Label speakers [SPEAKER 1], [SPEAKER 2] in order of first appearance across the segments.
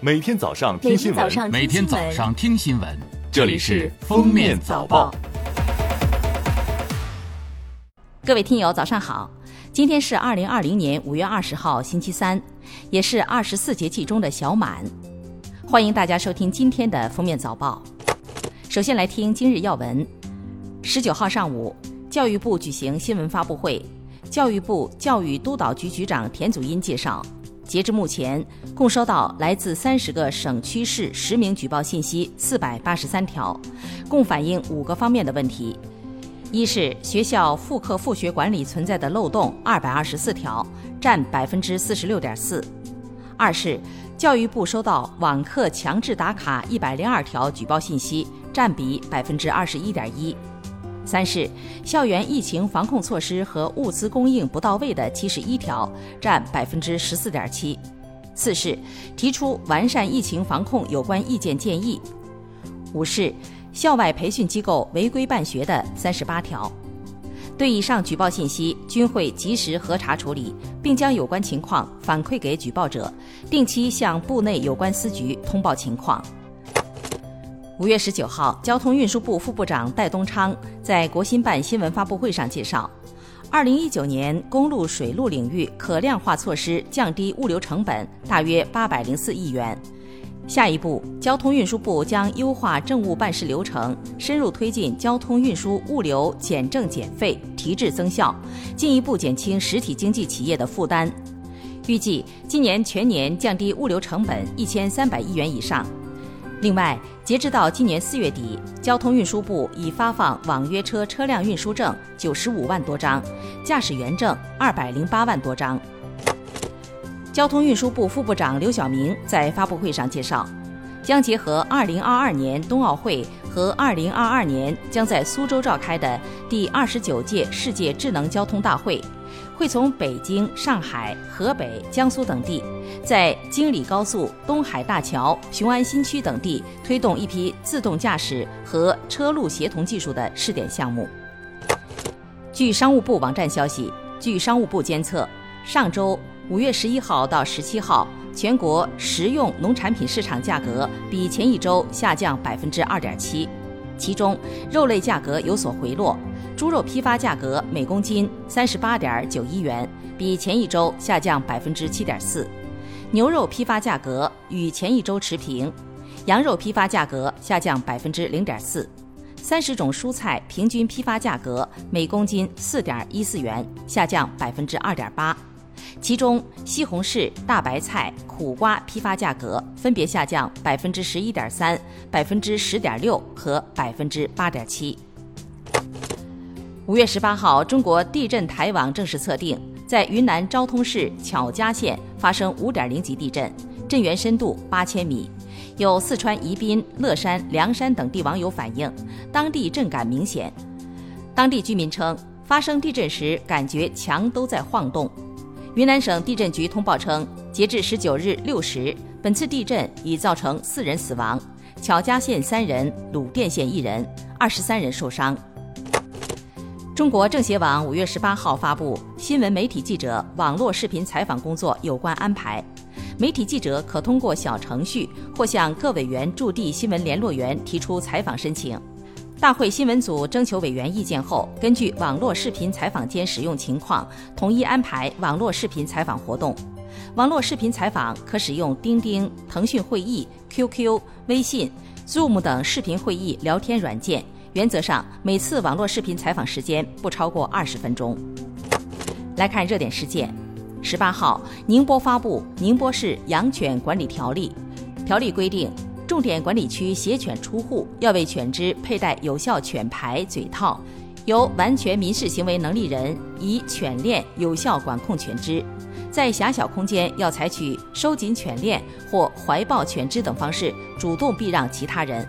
[SPEAKER 1] 每天早上听新闻，
[SPEAKER 2] 每天早上听新闻，
[SPEAKER 1] 这里是《封面早报》。
[SPEAKER 3] 各位听友，早上好！今天是二零二零年五月二十号，星期三，也是二十四节气中的小满。欢迎大家收听今天的《封面早报》。首先来听今日要闻。十九号上午，教育部举行新闻发布会。教育部教育督导局局长田祖英介绍，截至目前，共收到来自三十个省区市实名举报信息四百八十三条，共反映五个方面的问题：一是学校复课复学管理存在的漏洞二百二十四条，占百分之四十六点四；二是教育部收到网课强制打卡一百零二条举报信息，占比百分之二十一点一。三是校园疫情防控措施和物资供应不到位的七十一条，占百分之十四点七；四是提出完善疫情防控有关意见建议；五是校外培训机构违规办学的三十八条。对以上举报信息，均会及时核查处理，并将有关情况反馈给举报者，定期向部内有关司局通报情况。五月十九号，交通运输部副部长戴东昌在国新办新闻发布会上介绍，二零一九年公路、水路领域可量化措施降低物流成本大约八百零四亿元。下一步，交通运输部将优化政务办事流程，深入推进交通运输物流减政减费、提质增效，进一步减轻实体经济企业的负担。预计今年全年降低物流成本一千三百亿元以上。另外，截止到今年四月底，交通运输部已发放网约车车辆运输证九十五万多张，驾驶员证二百零八万多张。交通运输部副部长刘晓明在发布会上介绍，将结合二零二二年冬奥会和二零二二年将在苏州召开的第二十九届世界智能交通大会。会从北京、上海、河北、江苏等地，在京礼高速、东海大桥、雄安新区等地推动一批自动驾驶和车路协同技术的试点项目。据商务部网站消息，据商务部监测，上周五月十一号到十七号，全国食用农产品市场价格比前一周下降百分之二点七，其中肉类价格有所回落。猪肉批发价格每公斤三十八点九一元，比前一周下降百分之七点四；牛肉批发价格与前一周持平；羊肉批发价格下降百分之零点四；三十种蔬菜平均批发价格每公斤四点一四元，下降百分之二点八。其中，西红柿、大白菜、苦瓜批发价格分别下降百分之十一点三、百分之十点六和百分之八点七。五月十八号，中国地震台网正式测定，在云南昭通市巧家县发生五点零级地震，震源深度八千米。有四川宜宾、乐山、凉山等地网友反映，当地震感明显。当地居民称，发生地震时感觉墙都在晃动。云南省地震局通报称，截至十九日六时，本次地震已造成四人死亡，巧家县三人，鲁甸县一人，二十三人受伤。中国政协网五月十八号发布新闻媒体记者网络视频采访工作有关安排，媒体记者可通过小程序或向各委员驻地新闻联络员提出采访申请。大会新闻组征求委员意见后，根据网络视频采访间使用情况，统一安排网络视频采访活动。网络视频采访可使用钉钉、腾讯会议、QQ、微信、Zoom 等视频会议聊天软件。原则上，每次网络视频采访时间不超过二十分钟。来看热点事件：十八号，宁波发布《宁波市养犬管理条例》，条例规定，重点管理区携犬出户要为犬只佩戴有效犬牌嘴套，由完全民事行为能力人以犬链有效管控犬只，在狭小空间要采取收紧犬链或怀抱犬只等方式主动避让其他人。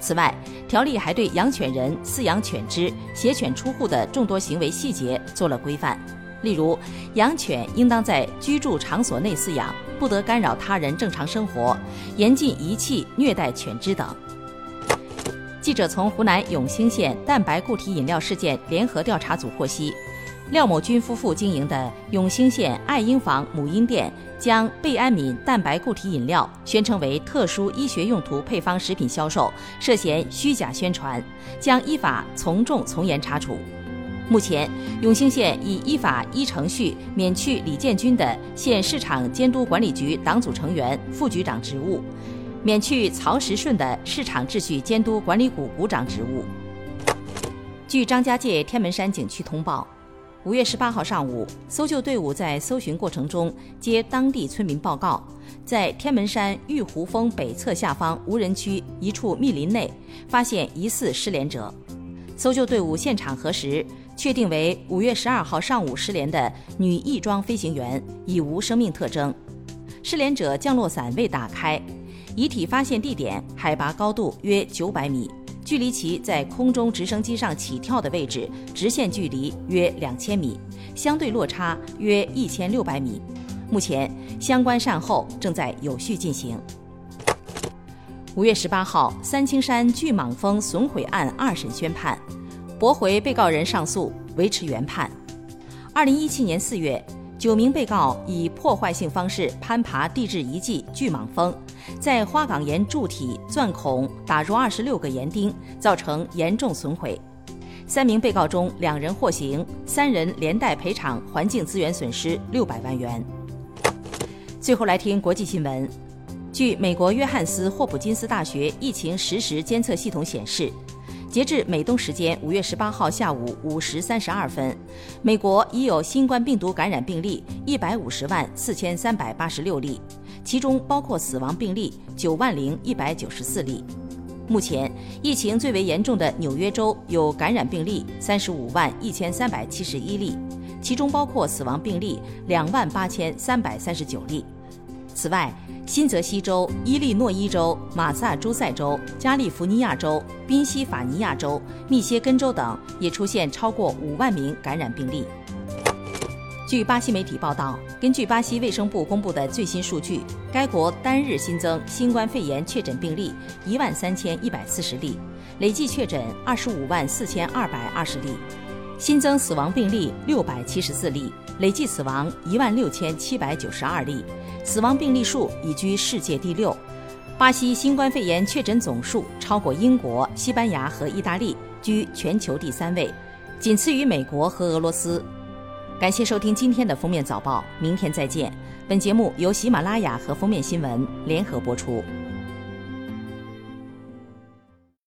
[SPEAKER 3] 此外，条例还对养犬人饲养犬只携犬出户的众多行为细节做了规范，例如，养犬应当在居住场所内饲养，不得干扰他人正常生活，严禁遗弃、虐待犬只等。记者从湖南永兴县蛋白固体饮料事件联合调查组获悉，廖某军夫妇经营的永兴县爱婴房母婴店将贝安敏蛋白固体饮料宣称为特殊医学用途配方食品销售，涉嫌虚假宣传，将依法从重从严查处。目前，永兴县已依法依程序免去李建军的县市场监督管理局党组成员、副局长职务，免去曹时顺的市场秩序监督管理股股长职务。据张家界天门山景区通报。五月十八号上午，搜救队伍在搜寻过程中接当地村民报告，在天门山玉湖峰北侧下方无人区一处密林内发现疑似失联者。搜救队伍现场核实，确定为五月十二号上午失联的女翼装飞行员，已无生命特征。失联者降落伞未打开，遗体发现地点海拔高度约九百米。距离其在空中直升机上起跳的位置直线距离约两千米，相对落差约一千六百米。目前相关善后正在有序进行。五月十八号，三清山巨蟒峰损毁案二审宣判，驳回被告人上诉，维持原判。二零一七年四月。九名被告以破坏性方式攀爬地质遗迹巨蟒峰，在花岗岩柱体钻孔打入二十六个岩钉，造成严重损毁。三名被告中，两人获刑，三人连带赔偿环境资源损失六百万元。最后来听国际新闻，据美国约翰斯霍普金斯大学疫情实时监测系统显示。截至美东时间五月十八号下午五时三十二分，美国已有新冠病毒感染病例一百五十万四千三百八十六例，其中包括死亡病例九万零一百九十四例。目前，疫情最为严重的纽约州有感染病例三十五万一千三百七十一例，其中包括死亡病例两万八千三百三十九例。此外，新泽西州、伊利诺伊州、马萨诸塞州、加利福尼亚州、宾夕法尼亚州、密歇根州等也出现超过五万名感染病例。据巴西媒体报道，根据巴西卫生部公布的最新数据，该国单日新增新冠肺炎确诊病例一万三千一百四十例，累计确诊二十五万四千二百二十例，新增死亡病例六百七十四例，累计死亡一万六千七百九十二例。死亡病例数已居世界第六，巴西新冠肺炎确诊总数超过英国、西班牙和意大利，居全球第三位，仅次于美国和俄罗斯。感谢收听今天的封面早报，明天再见。本节目由喜马拉雅和封面新闻联合播出。